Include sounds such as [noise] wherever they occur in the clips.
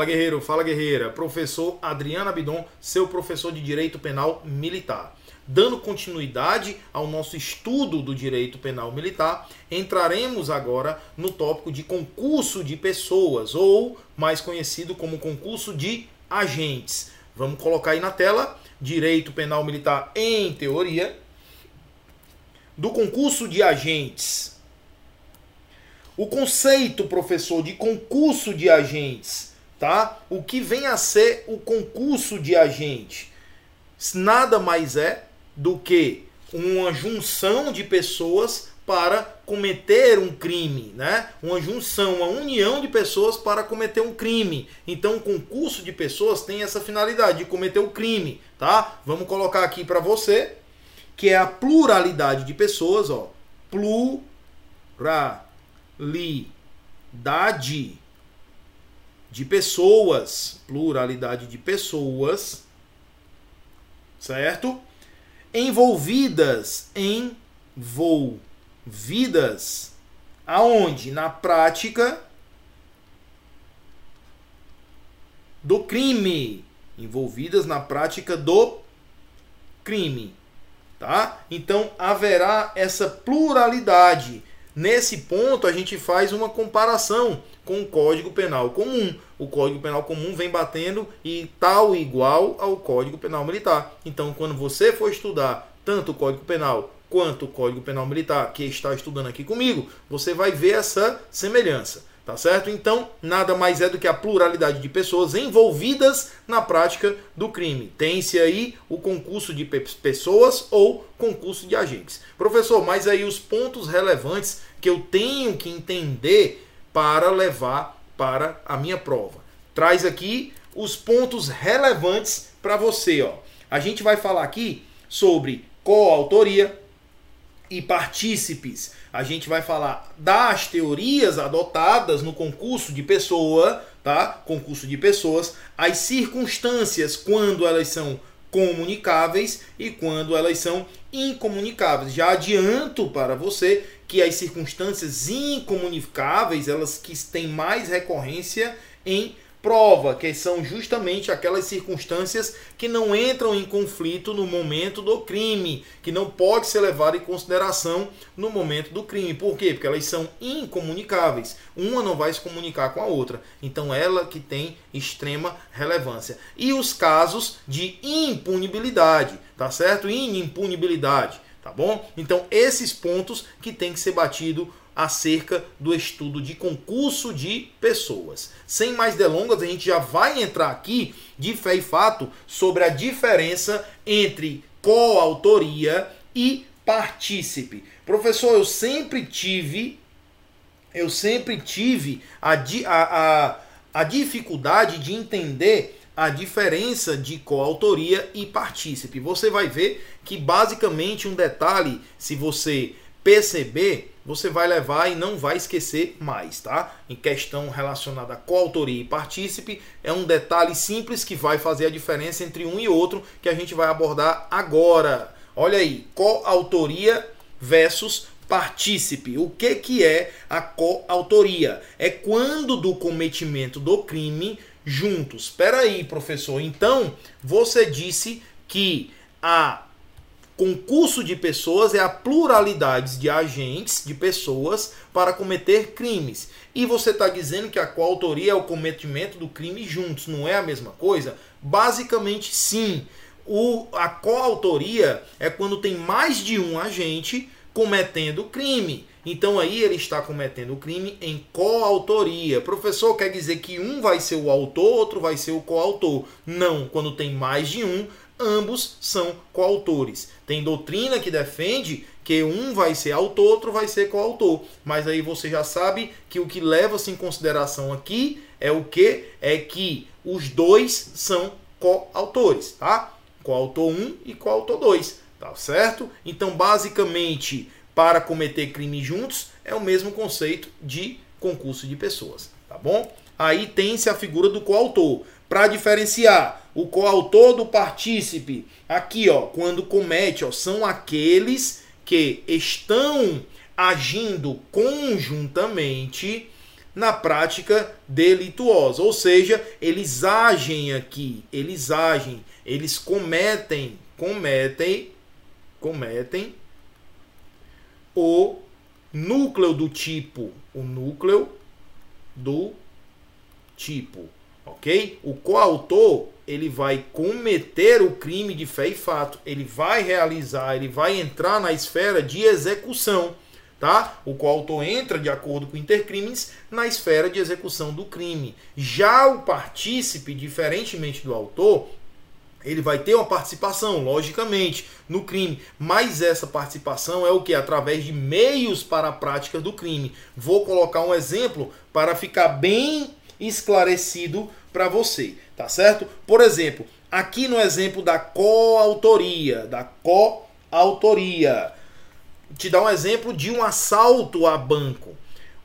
Fala guerreiro, fala guerreira. Professor Adriano Abidon, seu professor de Direito Penal Militar. Dando continuidade ao nosso estudo do direito penal militar, entraremos agora no tópico de concurso de pessoas, ou mais conhecido como concurso de agentes. Vamos colocar aí na tela: Direito Penal Militar em teoria. Do concurso de agentes. O conceito, professor, de concurso de agentes, tá? O que vem a ser o concurso de agente? Nada mais é do que uma junção de pessoas para cometer um crime, né? Uma junção, uma união de pessoas para cometer um crime. Então, o concurso de pessoas tem essa finalidade de cometer o um crime, tá? Vamos colocar aqui para você que é a pluralidade de pessoas, ó. Pluralidade de pessoas, pluralidade de pessoas, certo? Envolvidas, envolvidas, aonde? Na prática do crime, envolvidas na prática do crime, tá? Então haverá essa pluralidade Nesse ponto, a gente faz uma comparação com o Código Penal Comum. O Código Penal Comum vem batendo e tal igual ao Código Penal Militar. Então, quando você for estudar tanto o Código Penal quanto o Código Penal Militar, que está estudando aqui comigo, você vai ver essa semelhança. Tá certo? Então, nada mais é do que a pluralidade de pessoas envolvidas na prática do crime. Tem-se aí o concurso de pessoas ou concurso de agentes. Professor, mas aí os pontos relevantes que eu tenho que entender para levar para a minha prova. Traz aqui os pontos relevantes para você, ó. A gente vai falar aqui sobre coautoria, e partícipes. A gente vai falar das teorias adotadas no concurso de pessoa, tá? Concurso de pessoas, as circunstâncias quando elas são comunicáveis e quando elas são incomunicáveis. Já adianto para você que as circunstâncias incomunicáveis, elas que têm mais recorrência em prova, que são justamente aquelas circunstâncias que não entram em conflito no momento do crime, que não pode ser levado em consideração no momento do crime. Por quê? Porque elas são incomunicáveis. Uma não vai se comunicar com a outra. Então ela que tem extrema relevância. E os casos de impunibilidade, tá certo? Inimpunibilidade, tá bom? Então esses pontos que tem que ser batido acerca do estudo de concurso de pessoas. Sem mais delongas, a gente já vai entrar aqui de fé e fato sobre a diferença entre coautoria e partícipe. Professor, eu sempre tive eu sempre tive a, a, a, a dificuldade de entender a diferença de coautoria e partícipe. Você vai ver que basicamente um detalhe, se você perceber, você vai levar e não vai esquecer mais, tá? Em questão relacionada a coautoria e partícipe, é um detalhe simples que vai fazer a diferença entre um e outro que a gente vai abordar agora. Olha aí, coautoria versus partícipe. O que, que é a coautoria? É quando do cometimento do crime juntos. Espera aí, professor. Então, você disse que a Concurso de pessoas é a pluralidade de agentes, de pessoas, para cometer crimes. E você está dizendo que a coautoria é o cometimento do crime juntos, não é a mesma coisa? Basicamente, sim. O, a coautoria é quando tem mais de um agente cometendo crime. Então aí ele está cometendo o crime em coautoria. Professor, quer dizer que um vai ser o autor, outro vai ser o coautor. Não, quando tem mais de um, ambos são coautores. Tem doutrina que defende que um vai ser autor, outro vai ser coautor. Mas aí você já sabe que o que leva-se em consideração aqui é o que? É que os dois são coautores, tá? Coautor 1 um e coautor 2, tá certo? Então, basicamente, para cometer crime juntos é o mesmo conceito de concurso de pessoas, tá bom? Aí tem-se a figura do coautor. Para diferenciar o coautor do partícipe, aqui, ó, quando comete, ó, são aqueles que estão agindo conjuntamente na prática delituosa. Ou seja, eles agem aqui, eles agem, eles cometem, cometem, cometem o núcleo do tipo, o núcleo do tipo, ok? O coautor ele vai cometer o crime de fé e fato, ele vai realizar, ele vai entrar na esfera de execução, tá? O coautor entra de acordo com intercrimes na esfera de execução do crime. Já o partícipe, diferentemente do autor, ele vai ter uma participação, logicamente, no crime, mas essa participação é o que? Através de meios para a prática do crime. Vou colocar um exemplo para ficar bem esclarecido para você, tá certo? Por exemplo, aqui no exemplo da coautoria, da coautoria, te dá um exemplo de um assalto a banco.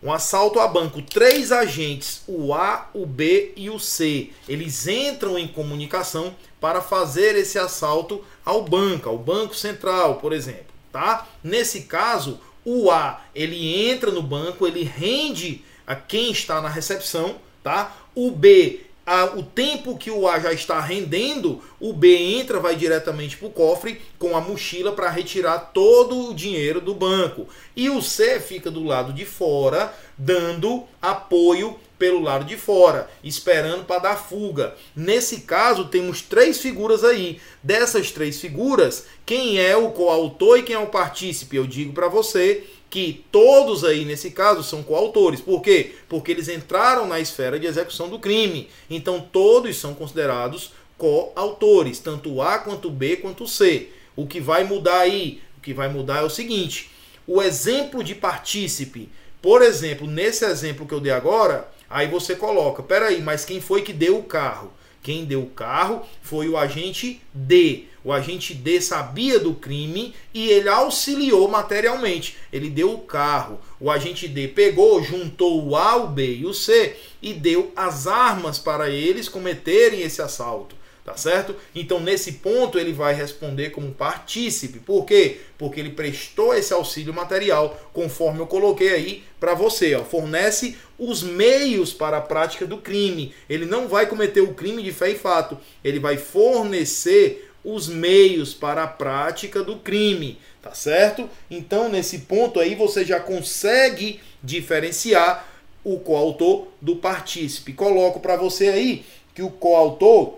Um assalto a banco, três agentes, o A, o B e o C, eles entram em comunicação para fazer esse assalto ao banco, ao Banco Central, por exemplo, tá? Nesse caso, o A, ele entra no banco, ele rende a quem está na recepção, tá? O B a, o tempo que o A já está rendendo, o B entra, vai diretamente para o cofre com a mochila para retirar todo o dinheiro do banco. E o C fica do lado de fora, dando apoio pelo lado de fora, esperando para dar fuga. Nesse caso, temos três figuras aí. Dessas três figuras, quem é o coautor e quem é o partícipe? Eu digo para você que todos aí nesse caso são coautores. Por quê? Porque eles entraram na esfera de execução do crime. Então todos são considerados coautores, tanto A quanto B quanto C. O que vai mudar aí? O que vai mudar é o seguinte: o exemplo de partícipe, por exemplo, nesse exemplo que eu dei agora, aí você coloca, peraí, mas quem foi que deu o carro? Quem deu o carro foi o agente D. O agente D sabia do crime e ele auxiliou materialmente. Ele deu o carro. O agente D pegou, juntou o A, o B e o C e deu as armas para eles cometerem esse assalto. Tá certo? Então, nesse ponto, ele vai responder como partícipe. Por quê? Porque ele prestou esse auxílio material, conforme eu coloquei aí para você. Ó, fornece os meios para a prática do crime. Ele não vai cometer o crime de fé e fato. Ele vai fornecer os meios para a prática do crime. Tá certo? Então, nesse ponto aí, você já consegue diferenciar o coautor do partícipe. Coloco para você aí que o coautor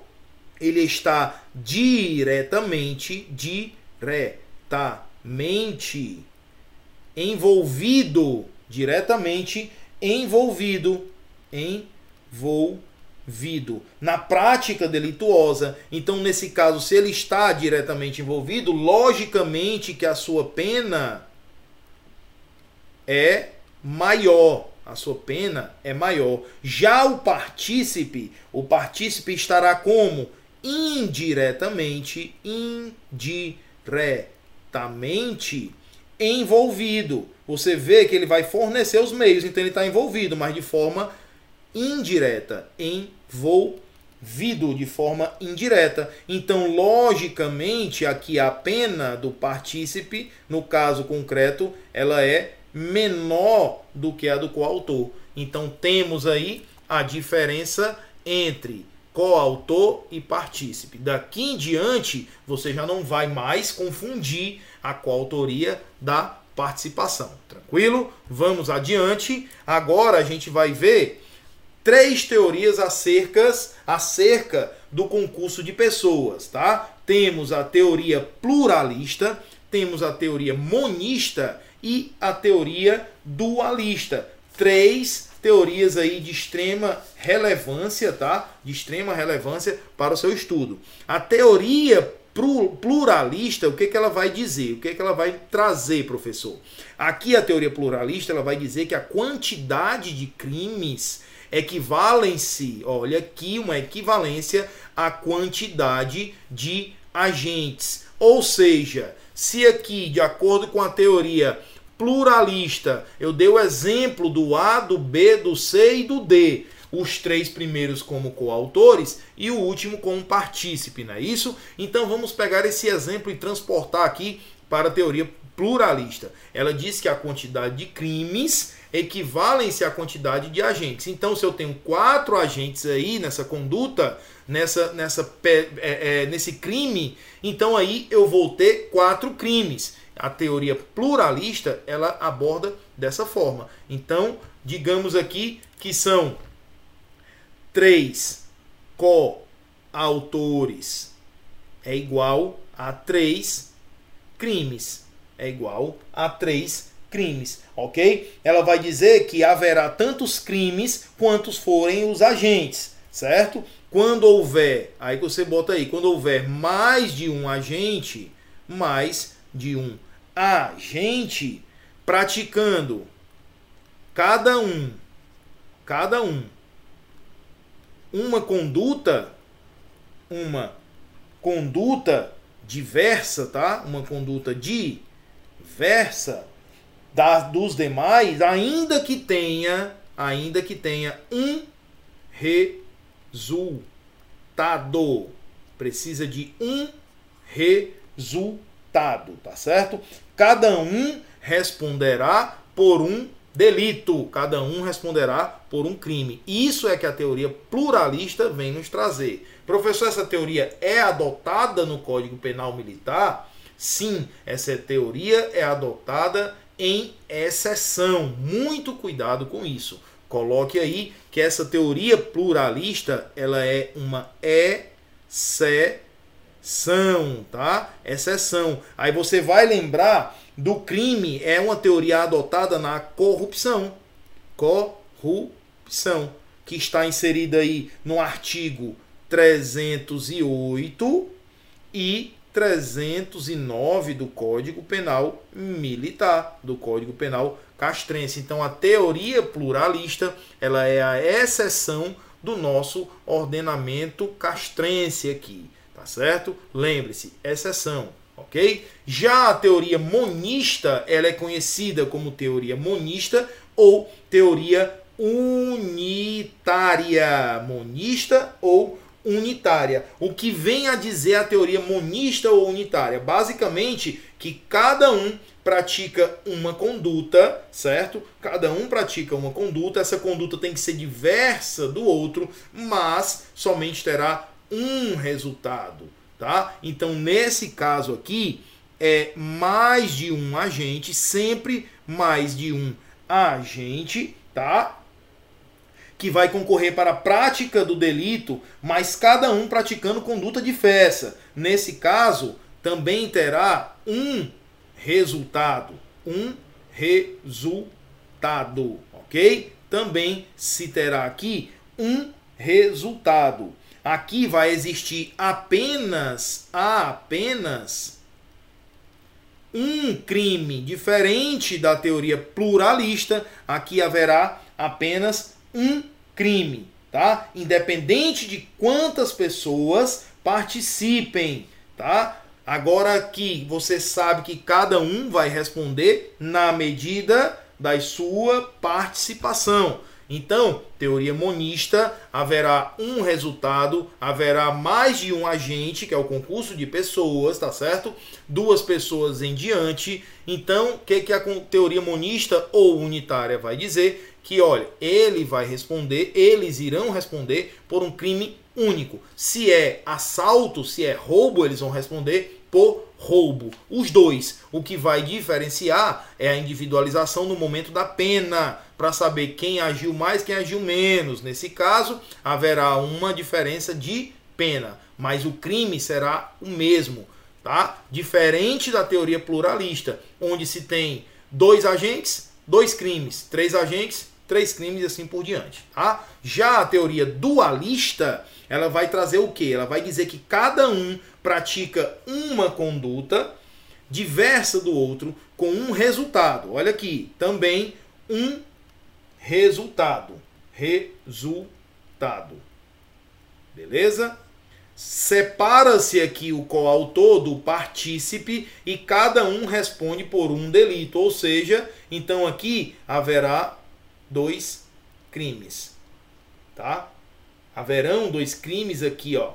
ele está diretamente, diretamente envolvido, diretamente envolvido, envolvido na prática delituosa. Então, nesse caso, se ele está diretamente envolvido, logicamente que a sua pena é maior a sua pena é maior. Já o partícipe, o partícipe estará como? indiretamente, indiretamente envolvido. Você vê que ele vai fornecer os meios, então ele está envolvido, mas de forma indireta, envolvido de forma indireta. Então, logicamente, aqui a pena do partícipe, no caso concreto, ela é menor do que a do coautor. Então, temos aí a diferença entre coautor e partícipe. Daqui em diante, você já não vai mais confundir a coautoria da participação. Tranquilo? Vamos adiante. Agora a gente vai ver três teorias acerca, acerca do concurso de pessoas, tá? Temos a teoria pluralista, temos a teoria monista e a teoria dualista. Três teorias aí de extrema relevância, tá? De extrema relevância para o seu estudo. A teoria pluralista, o que, que ela vai dizer? O que, que ela vai trazer, professor? Aqui a teoria pluralista ela vai dizer que a quantidade de crimes equivalem-se, olha aqui uma equivalência à quantidade de agentes. Ou seja, se aqui, de acordo com a teoria pluralista. Eu dei o exemplo do A, do B, do C e do D. Os três primeiros como coautores e o último como partícipe, não é isso? Então vamos pegar esse exemplo e transportar aqui para a teoria pluralista. Ela diz que a quantidade de crimes equivalem-se à quantidade de agentes. Então, se eu tenho quatro agentes aí nessa conduta, nessa, nessa, é, é, nesse crime, então aí eu vou ter quatro crimes. A teoria pluralista ela aborda dessa forma. Então, digamos aqui que são três coautores é igual a três crimes. É igual a três crimes, ok? Ela vai dizer que haverá tantos crimes quantos forem os agentes, certo? Quando houver, aí você bota aí, quando houver mais de um agente, mais de um agente praticando cada um, cada um, uma conduta, uma conduta diversa, tá? Uma conduta diversa da, dos demais, ainda que tenha, ainda que tenha um resultado. Precisa de um resultado, tá certo? Cada um responderá por um delito, cada um responderá por um crime. Isso é que a teoria pluralista vem nos trazer. Professor, essa teoria é adotada no Código Penal Militar? Sim, essa teoria é adotada em exceção. Muito cuidado com isso. Coloque aí que essa teoria pluralista, ela é uma exceção, tá? Exceção. Aí você vai lembrar do crime, é uma teoria adotada na corrupção. Corrupção, que está inserida aí no artigo 308 e 309 do Código Penal Militar, do Código Penal Castrense. Então a teoria pluralista, ela é a exceção do nosso ordenamento castrense aqui, tá certo? Lembre-se, exceção, OK? Já a teoria monista, ela é conhecida como teoria monista ou teoria unitária, monista ou unitária. O que vem a dizer a teoria monista ou unitária? Basicamente, que cada um pratica uma conduta, certo? Cada um pratica uma conduta, essa conduta tem que ser diversa do outro, mas somente terá um resultado, tá? Então, nesse caso aqui, é mais de um agente, sempre mais de um agente, tá? Que vai concorrer para a prática do delito, mas cada um praticando conduta de festa. Nesse caso, também terá um resultado. Um resultado, ok? Também se terá aqui um resultado. Aqui vai existir apenas, apenas um crime diferente da teoria pluralista. Aqui haverá apenas um crime, tá? Independente de quantas pessoas participem, tá? Agora que você sabe que cada um vai responder na medida da sua participação. Então, teoria monista, haverá um resultado, haverá mais de um agente, que é o concurso de pessoas, tá certo? Duas pessoas em diante. Então, o que, que a teoria monista ou unitária vai dizer? Que, olha, ele vai responder, eles irão responder por um crime único. Se é assalto, se é roubo, eles vão responder por roubo. Os dois. O que vai diferenciar é a individualização no momento da pena, para saber quem agiu mais, quem agiu menos. Nesse caso, haverá uma diferença de pena, mas o crime será o mesmo, tá? Diferente da teoria pluralista, onde se tem dois agentes, dois crimes, três agentes, três crimes e assim por diante, tá? Já a teoria dualista, ela vai trazer o que? Ela vai dizer que cada um pratica uma conduta diversa do outro com um resultado. Olha aqui, também um resultado. Resultado. Beleza? Separa-se aqui o coautor do partícipe e cada um responde por um delito, ou seja, então aqui haverá dois crimes, tá? Haverão dois crimes aqui, ó.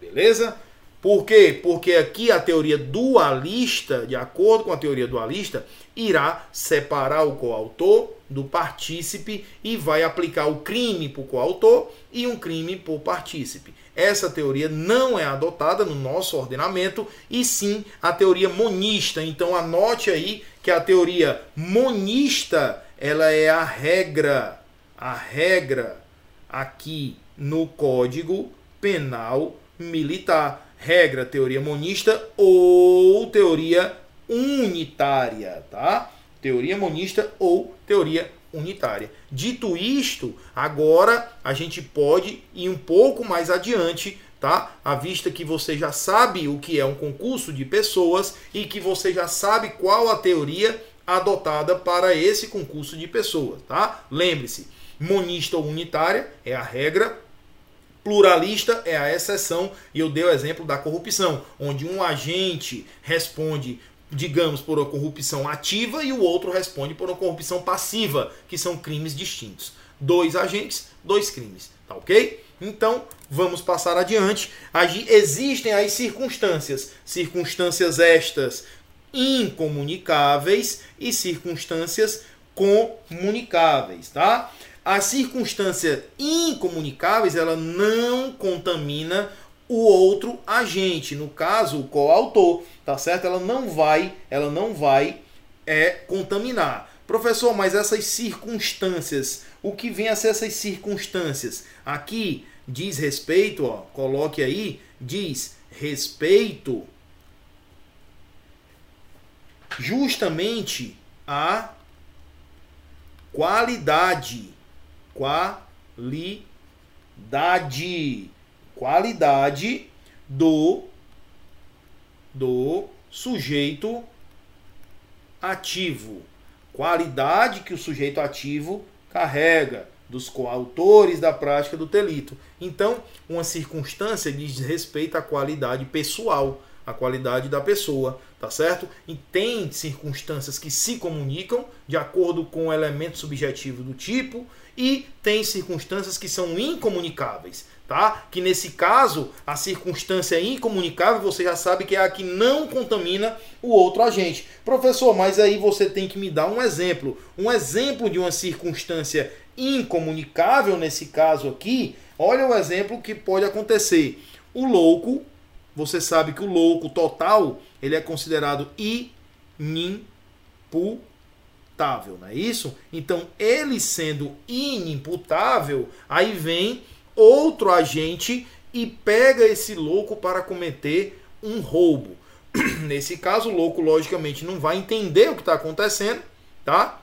Beleza? Por quê? Porque aqui a teoria dualista, de acordo com a teoria dualista, irá separar o coautor do partícipe e vai aplicar o crime por coautor e um crime por partícipe. Essa teoria não é adotada no nosso ordenamento e sim a teoria monista. Então anote aí que a teoria monista, ela é a regra, a regra aqui no Código Penal Militar. Regra, teoria monista ou teoria unitária, tá? Teoria monista ou teoria unitária. Dito isto, agora a gente pode ir um pouco mais adiante, tá? À vista que você já sabe o que é um concurso de pessoas e que você já sabe qual a teoria adotada para esse concurso de pessoas, tá? Lembre-se, monista ou unitária é a regra, pluralista é a exceção, e eu dei o exemplo da corrupção, onde um agente responde digamos, por uma corrupção ativa e o outro responde por uma corrupção passiva, que são crimes distintos. Dois agentes, dois crimes, tá ok? Então, vamos passar adiante. Existem as circunstâncias, circunstâncias estas incomunicáveis e circunstâncias comunicáveis, tá? A circunstância incomunicáveis, ela não contamina o outro agente, no caso, o coautor, tá certo? Ela não vai, ela não vai é contaminar. Professor, mas essas circunstâncias, o que vem a ser essas circunstâncias? Aqui diz respeito, ó, coloque aí, diz respeito justamente a qualidade, qualidade qualidade do do sujeito ativo. Qualidade que o sujeito ativo carrega dos coautores da prática do delito. Então, uma circunstância diz respeito à qualidade pessoal, à qualidade da pessoa, tá certo? E tem circunstâncias que se comunicam de acordo com o elemento subjetivo do tipo e tem circunstâncias que são incomunicáveis tá? Que nesse caso, a circunstância incomunicável, você já sabe que é a que não contamina o outro agente. Professor, mas aí você tem que me dar um exemplo. Um exemplo de uma circunstância incomunicável nesse caso aqui. Olha o exemplo que pode acontecer. O louco, você sabe que o louco total, ele é considerado inimputável, não é isso? Então, ele sendo inimputável, aí vem outro agente e pega esse louco para cometer um roubo. [clears throat] Nesse caso, o louco, logicamente, não vai entender o que está acontecendo, tá?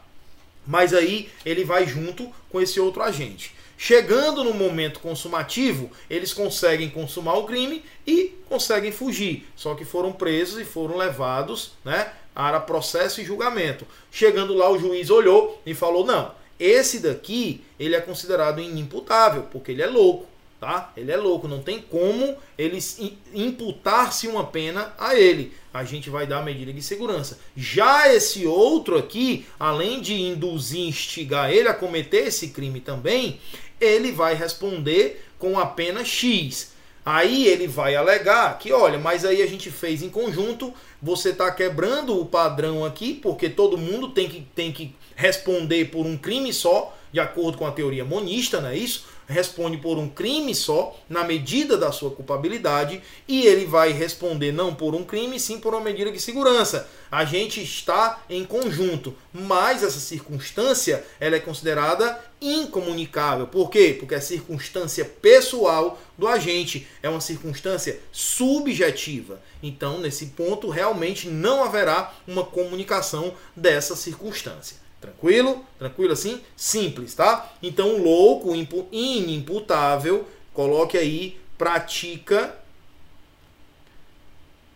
Mas aí ele vai junto com esse outro agente. Chegando no momento consumativo, eles conseguem consumar o crime e conseguem fugir. Só que foram presos e foram levados né, para processo e julgamento. Chegando lá, o juiz olhou e falou: não, esse daqui, ele é considerado inimputável, porque ele é louco, tá? Ele é louco, não tem como eles imputar-se uma pena a ele. A gente vai dar medida de segurança. Já esse outro aqui, além de induzir, instigar ele a cometer esse crime também, ele vai responder com a pena X. Aí ele vai alegar que, olha, mas aí a gente fez em conjunto, você está quebrando o padrão aqui, porque todo mundo tem que, tem que responder por um crime só, de acordo com a teoria monista, não é isso? Responde por um crime só, na medida da sua culpabilidade, e ele vai responder não por um crime, sim por uma medida de segurança. A gente está em conjunto, mas essa circunstância ela é considerada incomunicável. Por quê? Porque é circunstância pessoal do agente, é uma circunstância subjetiva. Então, nesse ponto, realmente não haverá uma comunicação dessa circunstância. Tranquilo? Tranquilo assim? Simples, tá? Então, louco, inimputável, coloque aí, pratica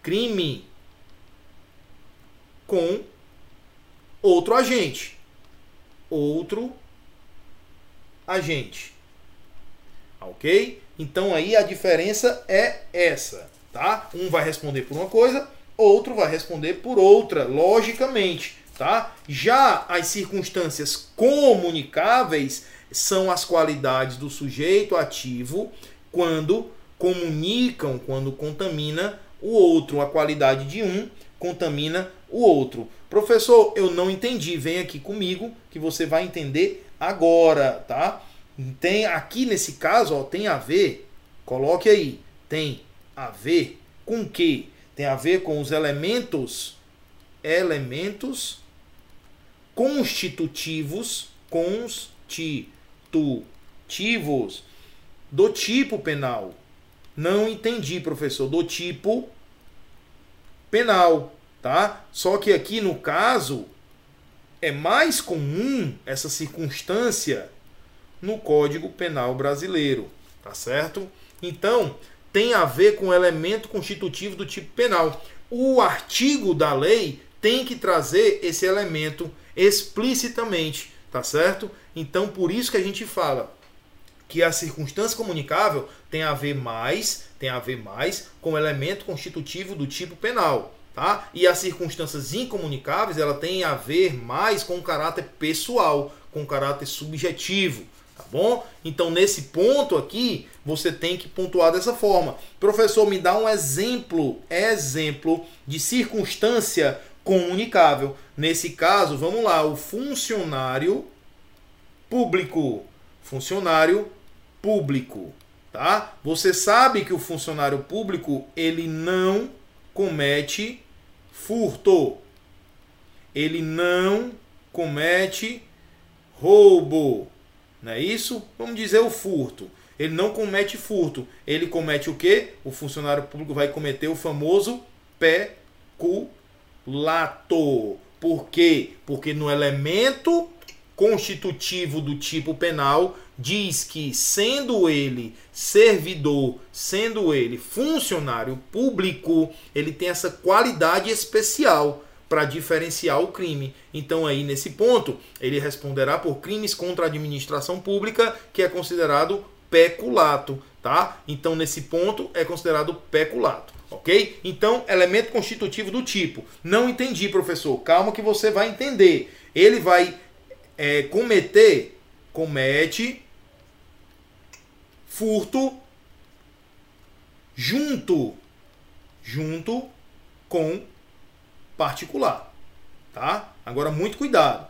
crime com outro agente. Outro agente. Ok? Então aí a diferença é essa, tá? Um vai responder por uma coisa, outro vai responder por outra, logicamente tá? Já as circunstâncias comunicáveis são as qualidades do sujeito ativo quando comunicam quando contamina o outro. A qualidade de um contamina o outro. Professor, eu não entendi. Vem aqui comigo que você vai entender agora, tá? Tem aqui nesse caso, ó, tem a ver, coloque aí, tem a ver com que? Tem a ver com os elementos elementos constitutivos constitutivos do tipo penal. Não entendi, professor, do tipo penal, tá? Só que aqui no caso é mais comum essa circunstância no Código Penal brasileiro, tá certo? Então, tem a ver com elemento constitutivo do tipo penal. O artigo da lei tem que trazer esse elemento explicitamente, tá certo? Então, por isso que a gente fala que a circunstância comunicável tem a ver mais, tem a ver mais com o elemento constitutivo do tipo penal, tá? E as circunstâncias incomunicáveis, ela tem a ver mais com o caráter pessoal, com o caráter subjetivo, tá bom? Então, nesse ponto aqui, você tem que pontuar dessa forma. Professor, me dá um exemplo, exemplo de circunstância comunicável. Nesse caso, vamos lá, o funcionário público, funcionário público, tá? Você sabe que o funcionário público, ele não comete furto. Ele não comete roubo. Não é isso? Vamos dizer o furto. Ele não comete furto. Ele comete o quê? O funcionário público vai cometer o famoso peculato. Por quê? Porque no elemento constitutivo do tipo penal diz que, sendo ele servidor, sendo ele funcionário público, ele tem essa qualidade especial para diferenciar o crime. Então, aí nesse ponto, ele responderá por crimes contra a administração pública, que é considerado peculato, tá? Então, nesse ponto, é considerado peculato. Ok? Então, elemento constitutivo do tipo. Não entendi, professor. Calma que você vai entender. Ele vai é, cometer, comete furto junto, junto com particular, tá? Agora muito cuidado,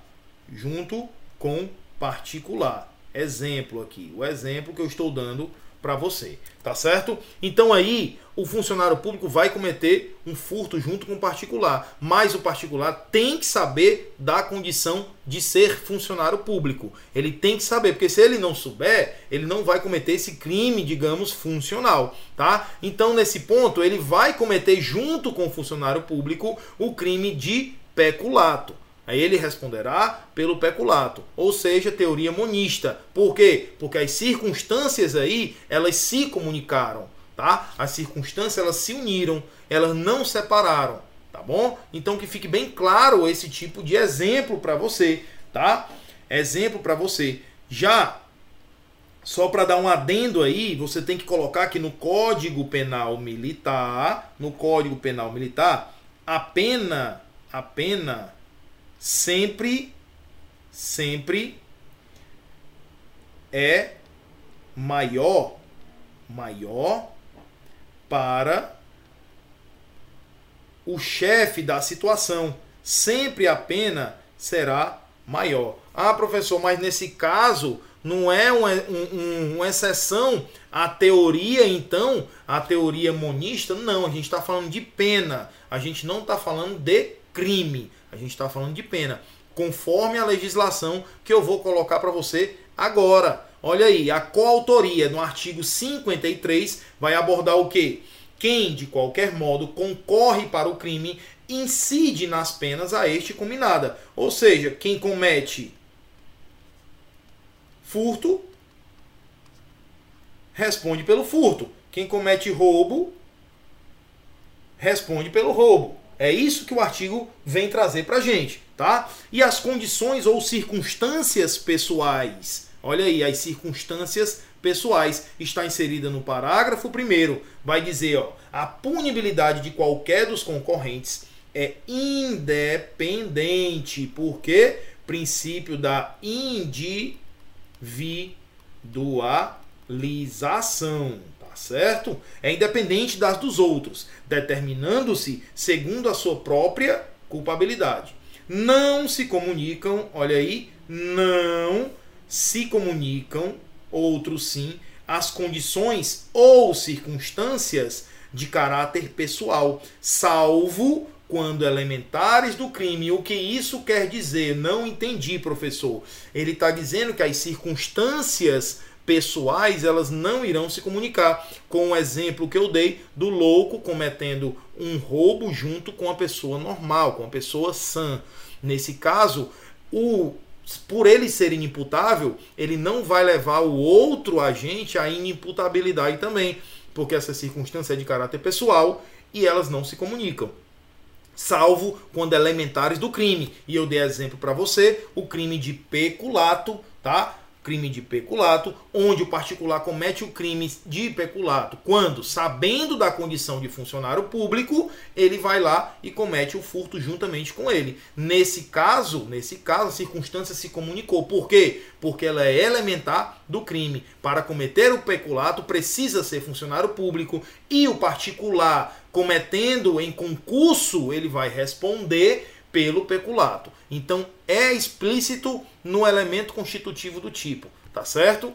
junto com particular. Exemplo aqui, o exemplo que eu estou dando para você, tá certo? Então aí o funcionário público vai cometer um furto junto com o particular, mas o particular tem que saber da condição de ser funcionário público. Ele tem que saber, porque se ele não souber, ele não vai cometer esse crime, digamos, funcional, tá? Então nesse ponto ele vai cometer junto com o funcionário público o crime de peculato. Aí ele responderá pelo peculato, ou seja, teoria monista. Por quê? Porque as circunstâncias aí, elas se comunicaram, tá? As circunstâncias, elas se uniram, elas não separaram, tá bom? Então que fique bem claro esse tipo de exemplo para você, tá? Exemplo para você. Já só para dar um adendo aí, você tem que colocar que no Código Penal Militar, no Código Penal Militar, a pena, a pena sempre, sempre é maior, maior para o chefe da situação. Sempre a pena será maior. Ah, professor, mas nesse caso não é uma, um, uma exceção à teoria, então, a teoria monista? Não, a gente está falando de pena. A gente não está falando de crime. A gente está falando de pena. Conforme a legislação que eu vou colocar para você agora. Olha aí, a coautoria no artigo 53 vai abordar o que? Quem, de qualquer modo, concorre para o crime incide nas penas a este combinada. Ou seja, quem comete furto responde pelo furto. Quem comete roubo responde pelo roubo. É isso que o artigo vem trazer para gente, tá? E as condições ou circunstâncias pessoais. Olha aí, as circunstâncias pessoais está inserida no parágrafo primeiro. Vai dizer, ó, a punibilidade de qualquer dos concorrentes é independente, porque princípio da individualização, certo? É independente das dos outros, determinando-se segundo a sua própria culpabilidade. Não se comunicam, olha aí, não se comunicam, outros sim, as condições ou circunstâncias de caráter pessoal, salvo quando elementares do crime. O que isso quer dizer? Não entendi, professor. Ele está dizendo que as circunstâncias pessoais elas não irão se comunicar. Com o exemplo que eu dei do louco cometendo um roubo junto com a pessoa normal, com a pessoa sã. Nesse caso, o por ele ser inimputável, ele não vai levar o outro agente à inimputabilidade também, porque essa circunstância é de caráter pessoal e elas não se comunicam salvo quando elementares do crime. E eu dei exemplo para você, o crime de peculato, tá? Crime de peculato, onde o particular comete o crime de peculato quando, sabendo da condição de funcionário público, ele vai lá e comete o furto juntamente com ele. Nesse caso, nesse caso, a circunstância se comunicou. Por quê? Porque ela é elementar do crime. Para cometer o peculato, precisa ser funcionário público e o particular cometendo em concurso, ele vai responder pelo peculato. Então é explícito no elemento constitutivo do tipo, tá certo?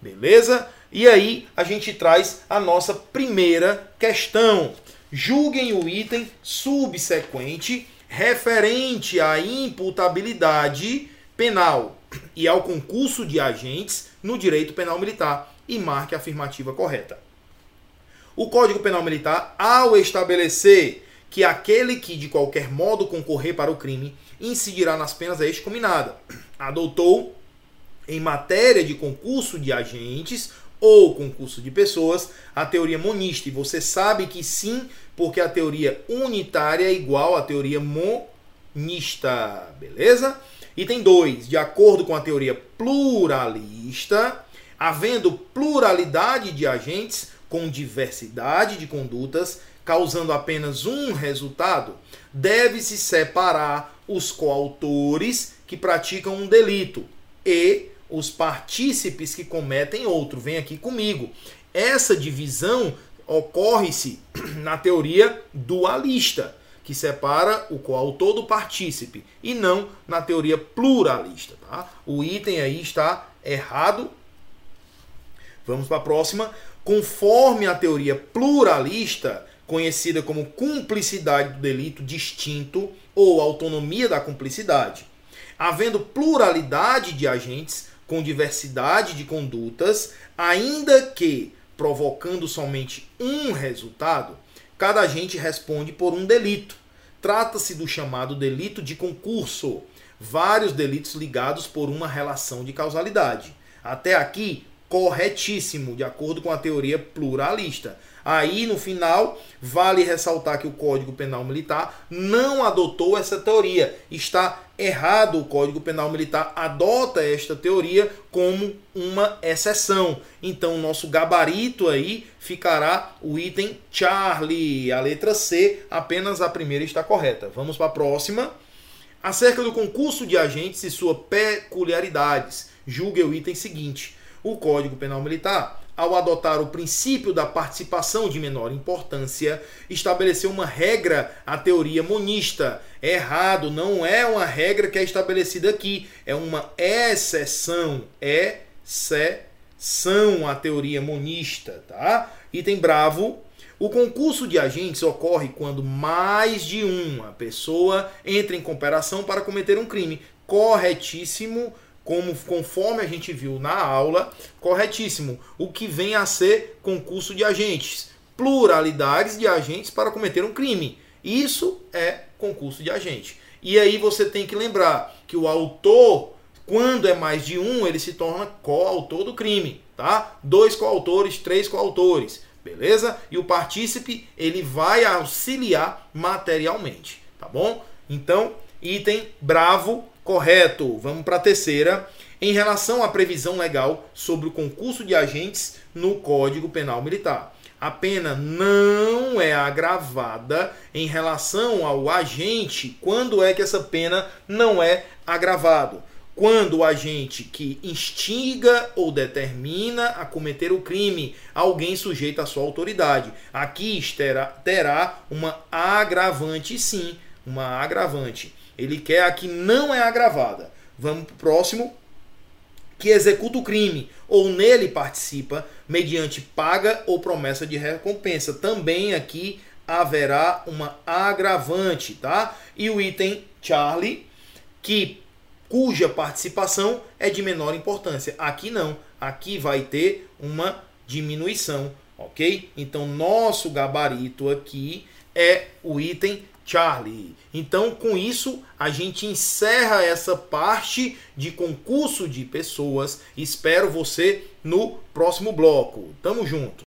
Beleza? E aí a gente traz a nossa primeira questão. Julguem o item subsequente referente à imputabilidade penal e ao concurso de agentes no direito penal militar e marque a afirmativa correta. O Código Penal Militar, ao estabelecer que aquele que de qualquer modo concorrer para o crime incidirá nas penas é excominada, [clears throat] adotou em matéria de concurso de agentes ou concurso de pessoas a teoria monista. E você sabe que sim, porque a teoria unitária é igual à teoria monista, beleza? Item 2. De acordo com a teoria pluralista, havendo pluralidade de agentes, com diversidade de condutas, causando apenas um resultado, deve-se separar os coautores que praticam um delito e os partícipes que cometem outro. Vem aqui comigo. Essa divisão ocorre-se [clears throat] na teoria dualista, que separa o coautor do partícipe, e não na teoria pluralista. Tá? O item aí está errado. Vamos para a próxima. Conforme a teoria pluralista, conhecida como cumplicidade do delito distinto ou autonomia da cumplicidade, havendo pluralidade de agentes com diversidade de condutas, ainda que provocando somente um resultado, cada agente responde por um delito. Trata-se do chamado delito de concurso, vários delitos ligados por uma relação de causalidade. Até aqui, corretíssimo, de acordo com a teoria pluralista. Aí, no final, vale ressaltar que o Código Penal Militar não adotou essa teoria. Está errado. O Código Penal Militar adota esta teoria como uma exceção. Então, o nosso gabarito aí ficará o item Charlie. A letra C, apenas a primeira está correta. Vamos para a próxima. Acerca do concurso de agentes e suas peculiaridades, julgue o item seguinte o Código Penal Militar, ao adotar o princípio da participação de menor importância, estabeleceu uma regra à teoria monista. É errado, não é uma regra que é estabelecida aqui, é uma exceção. Exceção à teoria monista, tá? Item bravo. O concurso de agentes ocorre quando mais de uma pessoa entra em cooperação para cometer um crime. Corretíssimo como conforme a gente viu na aula, corretíssimo. O que vem a ser concurso de agentes, pluralidades de agentes para cometer um crime. Isso é concurso de agente. E aí você tem que lembrar que o autor, quando é mais de um, ele se torna coautor do crime, tá? Dois coautores, três coautores, beleza? E o partícipe, ele vai auxiliar materialmente, tá bom? Então, item bravo Correto. Vamos para a terceira. Em relação à previsão legal sobre o concurso de agentes no Código Penal Militar. A pena não é agravada em relação ao agente. Quando é que essa pena não é agravado? quando o agente que instiga ou determina a cometer o crime alguém sujeito à sua autoridade. Aqui terá, terá uma agravante, sim, uma agravante. Ele quer a que não é agravada. Vamos para o próximo. Que executa o crime ou nele participa mediante paga ou promessa de recompensa. Também aqui haverá uma agravante, tá? E o item Charlie, que cuja participação é de menor importância. Aqui não, aqui vai ter uma diminuição, ok? Então, nosso gabarito aqui é o item Charlie. Então, com isso, a gente encerra essa parte de concurso de pessoas. Espero você no próximo bloco. Tamo junto.